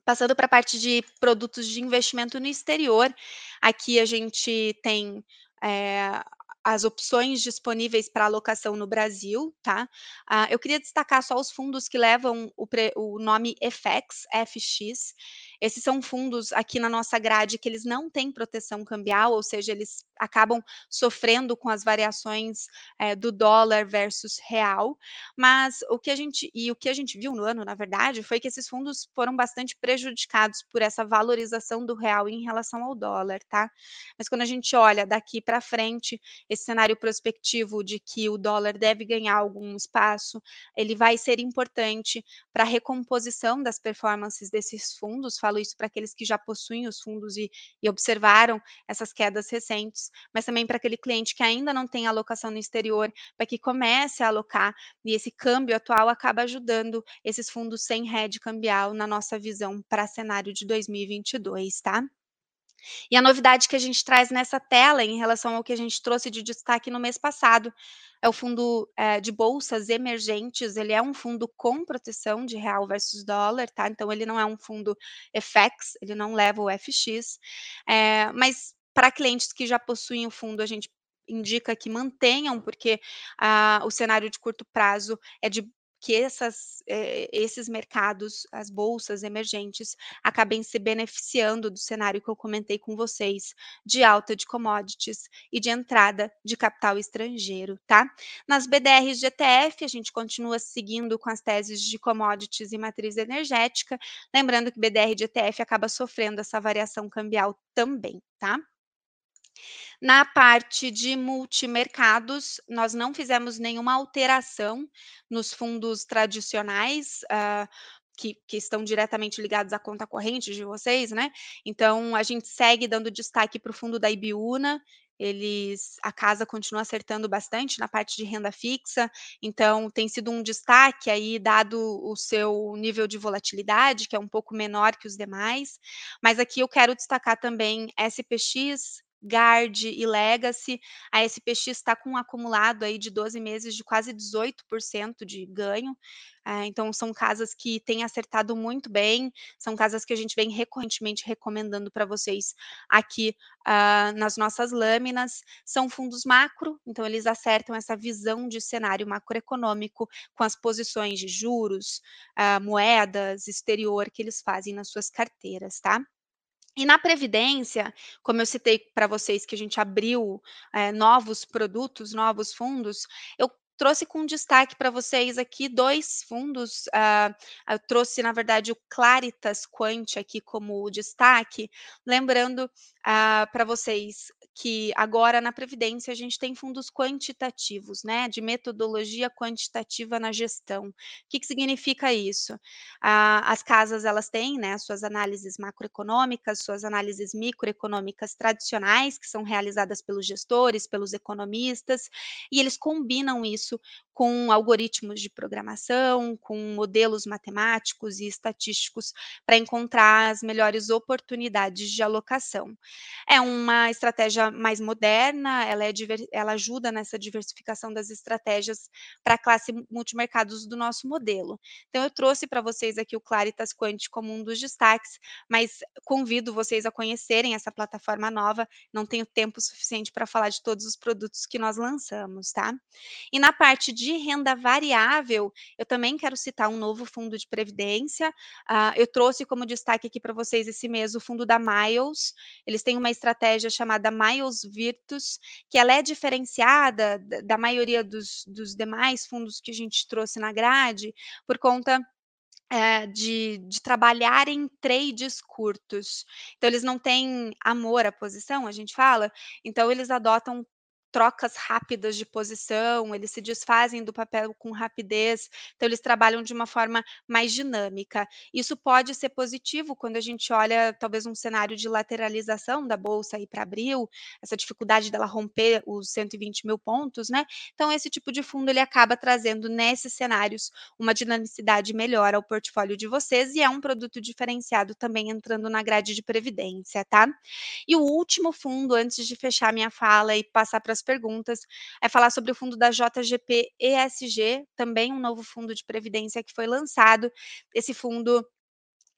Passando para a parte de produtos de investimento no exterior, aqui a gente tem é, as opções disponíveis para alocação no Brasil, tá? Ah, eu queria destacar só os fundos que levam o, pre, o nome FX, FX. Esses são fundos aqui na nossa grade que eles não têm proteção cambial, ou seja, eles acabam sofrendo com as variações é, do dólar versus real. Mas o que a gente e o que a gente viu no ano, na verdade, foi que esses fundos foram bastante prejudicados por essa valorização do real em relação ao dólar, tá? Mas quando a gente olha daqui para frente, esse cenário prospectivo de que o dólar deve ganhar algum espaço, ele vai ser importante para a recomposição das performances desses fundos. Falo isso para aqueles que já possuem os fundos e, e observaram essas quedas recentes, mas também para aquele cliente que ainda não tem alocação no exterior, para que comece a alocar. E esse câmbio atual acaba ajudando esses fundos sem rede cambial na nossa visão para cenário de 2022, tá? E a novidade que a gente traz nessa tela, em relação ao que a gente trouxe de destaque no mês passado, é o fundo é, de bolsas emergentes. Ele é um fundo com proteção de real versus dólar, tá? Então, ele não é um fundo FX, ele não leva o FX. É, mas para clientes que já possuem o fundo, a gente indica que mantenham, porque ah, o cenário de curto prazo é de que essas, eh, esses mercados, as bolsas emergentes, acabem se beneficiando do cenário que eu comentei com vocês, de alta de commodities e de entrada de capital estrangeiro, tá? Nas BDRs de ETF, a gente continua seguindo com as teses de commodities e matriz energética, lembrando que BDR de ETF acaba sofrendo essa variação cambial também, tá? Na parte de multimercados, nós não fizemos nenhuma alteração nos fundos tradicionais, uh, que, que, estão diretamente ligados à conta corrente de vocês, né? Então, a gente segue dando destaque para o fundo da Ibiúna, eles a casa continua acertando bastante na parte de renda fixa, então tem sido um destaque aí dado o seu nível de volatilidade, que é um pouco menor que os demais. Mas aqui eu quero destacar também SPX, Guard e Legacy, a SPX está com um acumulado aí de 12 meses de quase 18% de ganho. Eh, então são casas que têm acertado muito bem, são casas que a gente vem recorrentemente recomendando para vocês aqui uh, nas nossas lâminas. São fundos macro, então eles acertam essa visão de cenário macroeconômico com as posições de juros, uh, moedas, exterior que eles fazem nas suas carteiras, tá? E na Previdência, como eu citei para vocês que a gente abriu é, novos produtos, novos fundos, eu trouxe com destaque para vocês aqui dois fundos. Uh, eu trouxe, na verdade, o Claritas Quant aqui como destaque, lembrando uh, para vocês que agora na Previdência a gente tem fundos quantitativos, né, de metodologia quantitativa na gestão. O que, que significa isso? Uh, as casas elas têm, né, suas análises macroeconômicas, suas análises microeconômicas tradicionais que são realizadas pelos gestores, pelos economistas, e eles combinam isso com algoritmos de programação, com modelos matemáticos e estatísticos para encontrar as melhores oportunidades de alocação. É uma estratégia mais moderna, ela, é ela ajuda nessa diversificação das estratégias para a classe multimercados do nosso modelo. Então, eu trouxe para vocês aqui o Claritas Quant como um dos destaques, mas convido vocês a conhecerem essa plataforma nova. Não tenho tempo suficiente para falar de todos os produtos que nós lançamos, tá? E na parte de de renda variável, eu também quero citar um novo fundo de previdência. Uh, eu trouxe como destaque aqui para vocês esse mês o fundo da Miles. Eles têm uma estratégia chamada Miles Virtus, que ela é diferenciada da, da maioria dos, dos demais fundos que a gente trouxe na grade, por conta é, de, de, trabalhar em trades curtos. Então, eles não têm amor à posição, a gente fala, então eles adotam trocas rápidas de posição, eles se desfazem do papel com rapidez, então eles trabalham de uma forma mais dinâmica. Isso pode ser positivo quando a gente olha talvez um cenário de lateralização da bolsa aí para abril, essa dificuldade dela romper os 120 mil pontos, né? Então esse tipo de fundo ele acaba trazendo nesses cenários uma dinamicidade melhor ao portfólio de vocês e é um produto diferenciado também entrando na grade de previdência, tá? E o último fundo, antes de fechar minha fala e passar para as perguntas, é falar sobre o fundo da JGP ESG, também um novo fundo de previdência que foi lançado. Esse fundo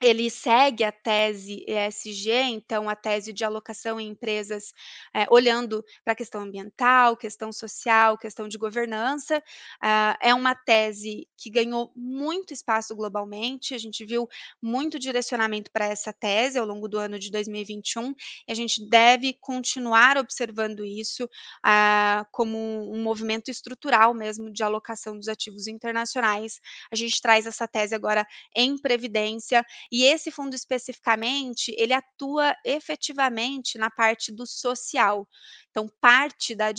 ele segue a tese ESG, então a tese de alocação em empresas, eh, olhando para a questão ambiental, questão social, questão de governança. Ah, é uma tese que ganhou muito espaço globalmente, a gente viu muito direcionamento para essa tese ao longo do ano de 2021, e a gente deve continuar observando isso, ah, como um movimento estrutural mesmo de alocação dos ativos internacionais. A gente traz essa tese agora em previdência e esse fundo especificamente, ele atua efetivamente na parte do social. Então, parte da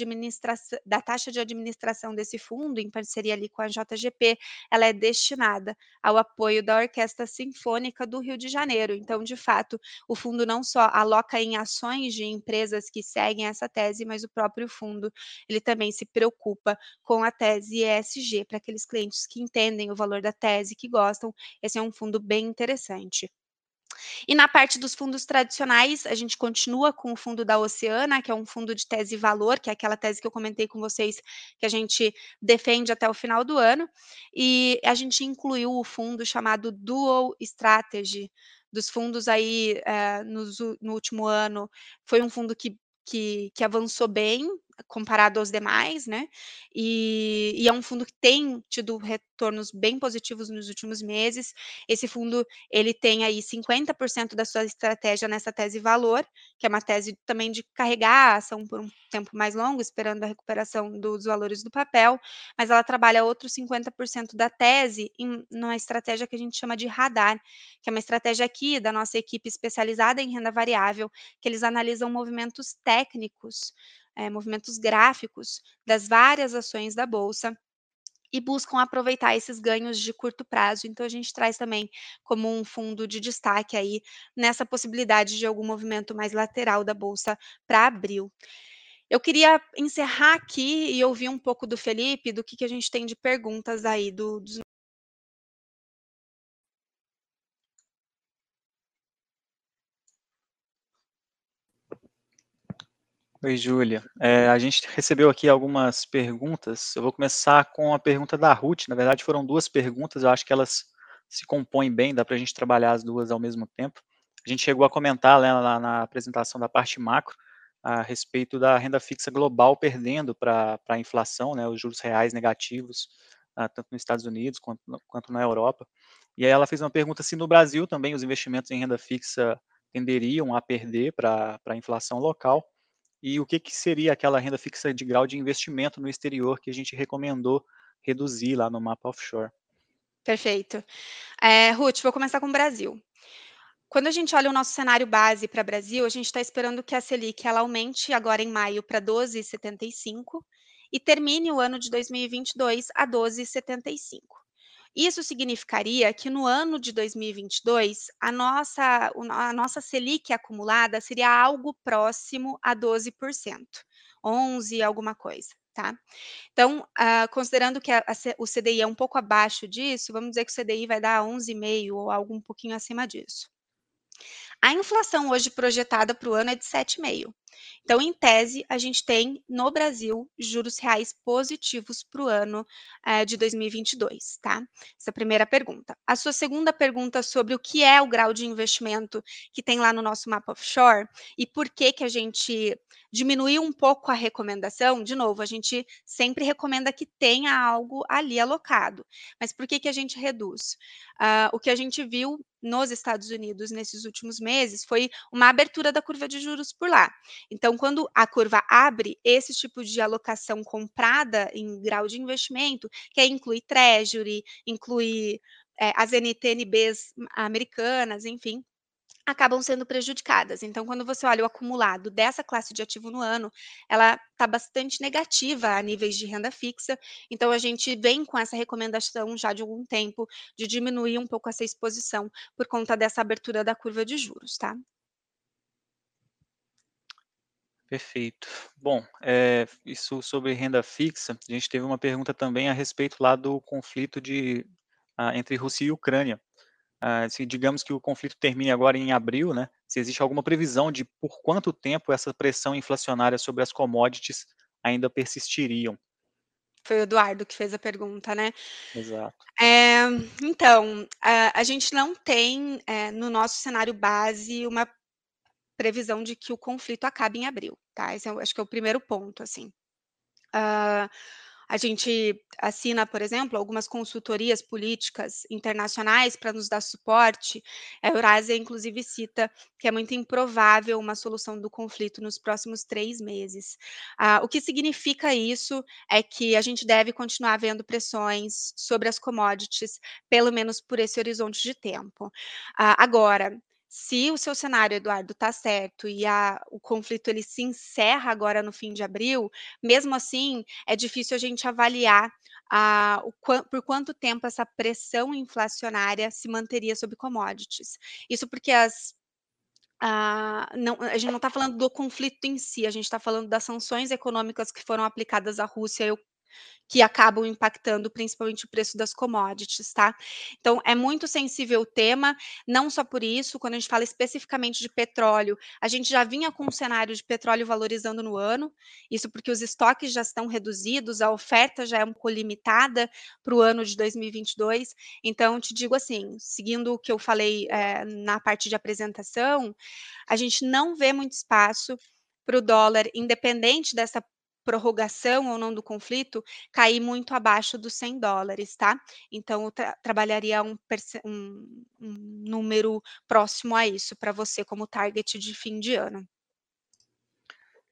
da taxa de administração desse fundo, em parceria ali com a JGP, ela é destinada ao apoio da Orquestra Sinfônica do Rio de Janeiro. Então, de fato, o fundo não só aloca em ações de empresas que seguem essa tese, mas o próprio fundo, ele também se preocupa com a tese ESG, para aqueles clientes que entendem o valor da tese, que gostam, esse é um fundo bem interessante. E na parte dos fundos tradicionais, a gente continua com o fundo da Oceana, que é um fundo de tese valor, que é aquela tese que eu comentei com vocês, que a gente defende até o final do ano. E a gente incluiu o fundo chamado Dual Strategy, dos fundos aí é, no último ano. Foi um fundo que, que, que avançou bem, comparado aos demais, né? E, e, é um fundo que tem tido retornos bem positivos nos últimos meses. Esse fundo ele tem aí 50% da sua estratégia nessa tese valor, que é uma tese também de carregar a ação por um tempo mais longo, esperando a recuperação dos valores do papel, mas ela trabalha outros 50% da tese em uma estratégia que a gente chama de radar, que é uma estratégia aqui da nossa equipe especializada em renda variável, que eles analisam movimentos técnicos é, movimentos gráficos das várias ações da bolsa e buscam aproveitar esses ganhos de curto prazo. Então a gente traz também como um fundo de destaque aí nessa possibilidade de algum movimento mais lateral da bolsa para abril. Eu queria encerrar aqui e ouvir um pouco do Felipe, do que, que a gente tem de perguntas aí do, dos Oi, Júlia. É, a gente recebeu aqui algumas perguntas. Eu vou começar com a pergunta da Ruth. Na verdade, foram duas perguntas. Eu acho que elas se compõem bem, dá para a gente trabalhar as duas ao mesmo tempo. A gente chegou a comentar né, lá na apresentação da parte macro a respeito da renda fixa global perdendo para a inflação, né, os juros reais negativos, uh, tanto nos Estados Unidos quanto, quanto na Europa. E aí ela fez uma pergunta se no Brasil também os investimentos em renda fixa tenderiam a perder para a inflação local e o que, que seria aquela renda fixa de grau de investimento no exterior que a gente recomendou reduzir lá no mapa offshore. Perfeito. É, Ruth, vou começar com o Brasil. Quando a gente olha o nosso cenário base para Brasil, a gente está esperando que a Selic ela aumente agora em maio para 12,75 e termine o ano de 2022 a 12,75. Isso significaria que no ano de 2022, a nossa, a nossa Selic acumulada seria algo próximo a 12%, 11 alguma coisa. Tá? Então, uh, considerando que a, a, o CDI é um pouco abaixo disso, vamos dizer que o CDI vai dar 11,5 ou algo um pouquinho acima disso. A inflação hoje projetada para o ano é de 7,5. Então, em tese, a gente tem no Brasil juros reais positivos para o ano eh, de 2022, tá? Essa é a primeira pergunta. A sua segunda pergunta sobre o que é o grau de investimento que tem lá no nosso mapa offshore e por que que a gente diminuiu um pouco a recomendação. De novo, a gente sempre recomenda que tenha algo ali alocado. Mas por que que a gente reduz? Uh, o que a gente viu nos Estados Unidos nesses últimos meses foi uma abertura da curva de juros por lá. Então, quando a curva abre, esse tipo de alocação comprada em grau de investimento, que inclui treasury, inclui é, as NTNBs americanas, enfim, acabam sendo prejudicadas. Então, quando você olha o acumulado dessa classe de ativo no ano, ela está bastante negativa a níveis de renda fixa. Então, a gente vem com essa recomendação já de algum tempo de diminuir um pouco essa exposição por conta dessa abertura da curva de juros, tá? Perfeito. Bom, é, isso sobre renda fixa, a gente teve uma pergunta também a respeito lá do conflito de, ah, entre Rússia e Ucrânia. Ah, se digamos que o conflito termine agora em abril, né, se existe alguma previsão de por quanto tempo essa pressão inflacionária sobre as commodities ainda persistiriam. Foi o Eduardo que fez a pergunta, né. Exato. Eh, então, a a gente não tem, eh, no nosso cenário base, uma previsão de que o conflito acabe em abril, tá, esse é acho que é o primeiro ponto, assim. Hã, a gente assina, por exemplo, algumas consultorias políticas internacionais pra nos dar suporte, a Eurásia inclusive cita que é muito improvável uma solução do conflito nos próximos 3 meses. Ah, o que significa isso, é que a gente deve continuar vendo pressões sobre as commodities, pelo menos por esse horizonte de tempo. A agora, se o seu cenário, Eduardo, tá certo e a o conflito ele se encerra agora no fim de abril, mesmo assim, é difícil a gente avaliar, ah, o por quanto tempo essa pressão inflacionária se manteria sobre commodities. Isso porque as ah, não a gente não tá falando do conflito em si, a gente tá falando das sanções econômicas que foram aplicadas à Rússia que acabam impactando principalmente o preço das commodities, tá. Então é muito sensível o tema, não só por isso, quando a gente fala especificamente de petróleo, a gente já vinha com um cenário de petróleo valorizando no ano, isso porque os estoques já estão reduzidos, a oferta já é um pouco limitada para o ano de 2022. Então te digo assim, seguindo o que eu falei, eh, na parte de apresentação, a gente não vê muito espaço para o dólar, independente dessa prorrogação ou não do conflito, cair muito abaixo dos $100, tá. Então eu tra trabalharia um um um número próximo a isso, pra você como target de fim de ano.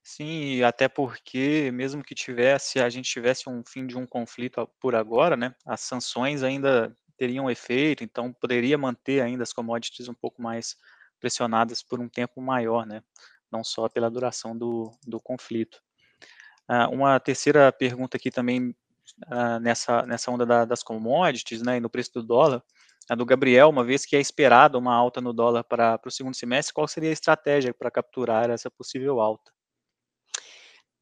Sim, e até porque mesmo que tivesse a gente tivesse um fim de um conflito por agora, né, as sanções ainda teriam efeito, então poderia manter ainda as commodities um pouco mais pressionadas por um tempo maior, né, não só pela duração do do conflito. Ah, uma terceira pergunta aqui também, ah, nessa nessa onda da das commodities, né, e no preço do dólar, a do Gabriel, uma vez que é esperada uma alta no dólar para o segundo semestre, qual seria a estratégia pra capturar essa possível alta?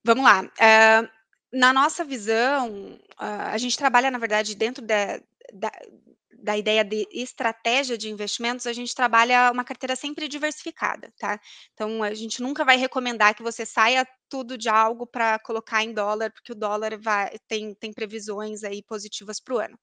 Vamos lá, eh, na nossa visão, hã, a gente trabalha na verdade dentro da da da ideia de estratégia de investimentos, a gente trabalha uma carteira sempre diversificada, tá. Então a gente nunca vai recomendar que você saia tudo de algo pra colocar em dólar, porque o dólar vai tem tem previsões aí positivas para o ano.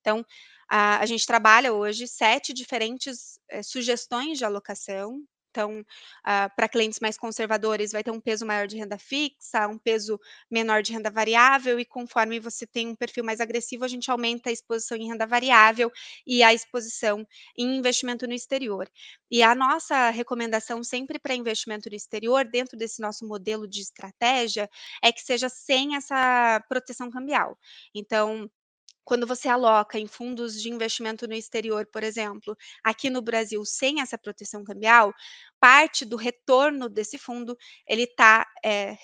Então, a a gente trabalha hoje 7 diferentes, eh, sugestões de alocação, então, ah, pra clientes mais conservadores vai ter um peso maior de renda fixa, um peso menor de renda variável e conforme você tem um perfil mais agressivo, a gente aumenta a exposição em renda variável e a exposição em investimento no exterior. E a nossa recomendação sempre pra investimento no exterior, dentro desse nosso modelo de estratégia, é que seja sem essa proteção cambial. Então, quando você aloca em fundos de investimento no exterior, por exemplo, aqui no Brasil sem essa proteção cambial, parte do retorno desse fundo, ele tá, eh,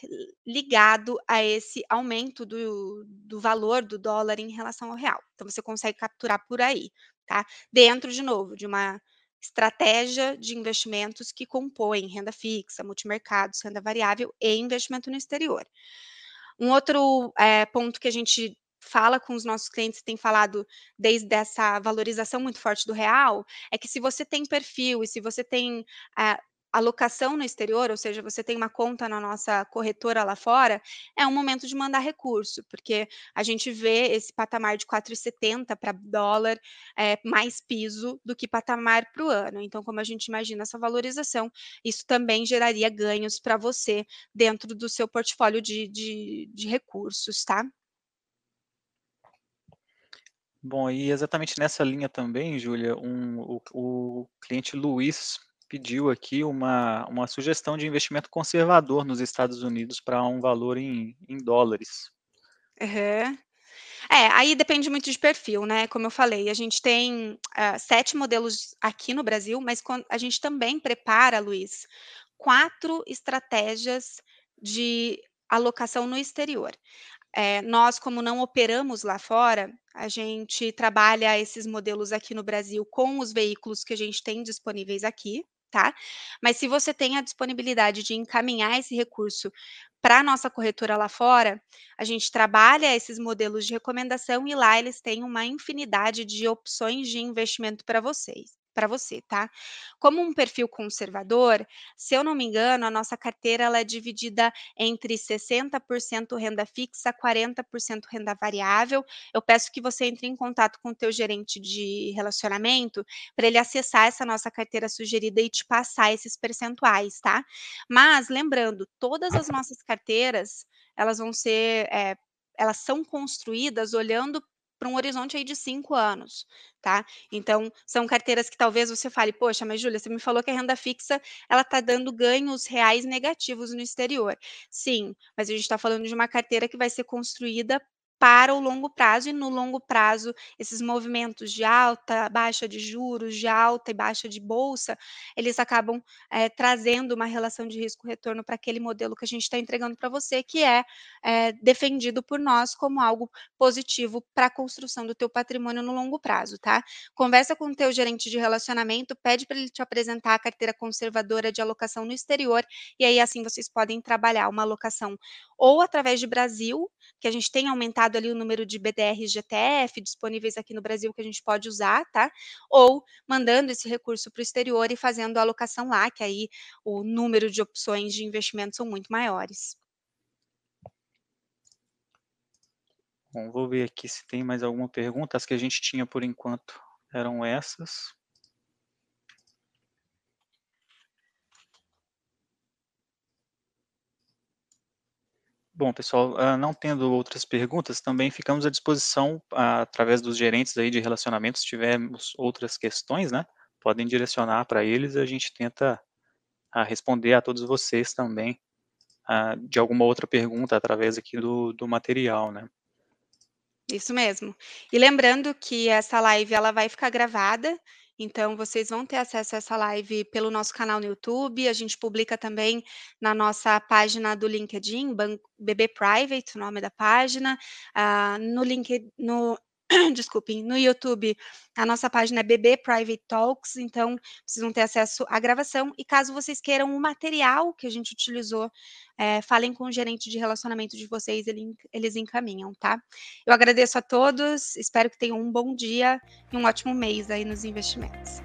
ligado a esse aumento do do valor do dólar em relação ao real. Então você consegue capturar por aí, tá. Dentro, de novo, de uma estratégia de investimentos que compõem renda fixa, multimercados, renda variável e investimento no exterior. Um outro, eh, ponto que a gente fala com os nossos clientes, tem falado desde essa valorização muito forte do real, é que se você tem perfil e se você tem, ah, alocação no exterior, ou seja, você tem uma conta na nossa corretora lá fora, é um momento de mandar recurso, porque a gente vê esse patamar de 4,70 pra dólar, eh, mais piso do que patamar para o ano. Então como a gente imagina essa valorização, isso também geraria ganhos pra você dentro do seu portfólio de de de recursos, tá. Bom, e exatamente nessa linha também, Júlia, um o o cliente Luís pediu aqui uma uma sugestão de investimento conservador nos Estados Unidos pra um valor em em dólares. Aham. É, aí depende muito de perfil, né, como eu falei, a gente tem, hã, 7 modelos aqui no Brasil, mas a gente também prepara, Luís, 4 estratégias de alocação no exterior. Eh, nós como não operamos lá fora, a gente trabalha esses modelos aqui no Brasil com os veículos que a gente tem disponíveis aqui, tá. Mas se você tem a disponibilidade de encaminhar esse recurso pra nossa corretora lá fora, a gente trabalha esses modelos de recomendação e lá eles têm uma infinidade de opções de investimento pra vocês. Para você, tá? Como um perfil conservador, se eu não me engano, a nossa carteira ela é dividida entre 60% renda fixa, 40% renda variável. Eu peço que você entre em contato com o teu gerente de relacionamento para ele acessar essa nossa carteira sugerida e te passar esses percentuais, tá? Mas lembrando, todas as nossas carteiras, elas vão ser, é, elas são construídas olhando para um horizonte aí de cinco anos, tá? Então, são carteiras que talvez você fale, poxa, mas Júlia, você me falou que a renda fixa ela está dando ganhos reais negativos no exterior. Sim, mas a gente está falando de uma carteira que vai ser construída para o longo prazo, e no longo prazo, esses movimentos de alta, baixa de juros, de alta e baixa de bolsa, eles acabam é, trazendo uma relação de risco-retorno para aquele modelo que a gente está entregando para você, que é, é, defendido por nós como algo positivo para a construção do teu patrimônio no longo prazo, tá? Conversa com o teu gerente de relacionamento, pede para ele te apresentar a carteira conservadora de alocação no exterior, e aí assim vocês podem trabalhar uma alocação ou através de Brasil, que a gente tem aumentado ali o número de BDRs GTF disponíveis aqui no Brasil que a gente pode usar, tá? Ou mandando esse recurso para o exterior e fazendo a alocação lá, que aí o número de opções de investimento são muito maiores. Bom, vou ver aqui se tem mais alguma pergunta. As que a gente tinha por enquanto eram essas. Bom, pessoal, ah, não tendo outras perguntas, também ficamos à disposição ah, através dos gerentes aí de relacionamentos, se tivermos outras questões, né? Podem direcionar para eles e a gente tenta ah, responder a todos vocês também de alguma outra pergunta através aqui do, do material, né? Isso mesmo. E lembrando que essa live ela vai ficar gravada, então vocês vão ter acesso a essa live pelo nosso canal no YouTube. A gente publica também na nossa página do LinkedIn, BB Private, o nome da página. Uh, no LinkedIn, desculpem, no YouTube, a nossa página é BB Private Talks, então vão ter acesso à gravação. E caso vocês queiram o material que a gente utilizou, é, falem com o gerente de relacionamento de vocês, ele, eles encaminham, tá? Eu agradeço a todos, espero que tenham um bom dia e um ótimo mês aí nos investimentos.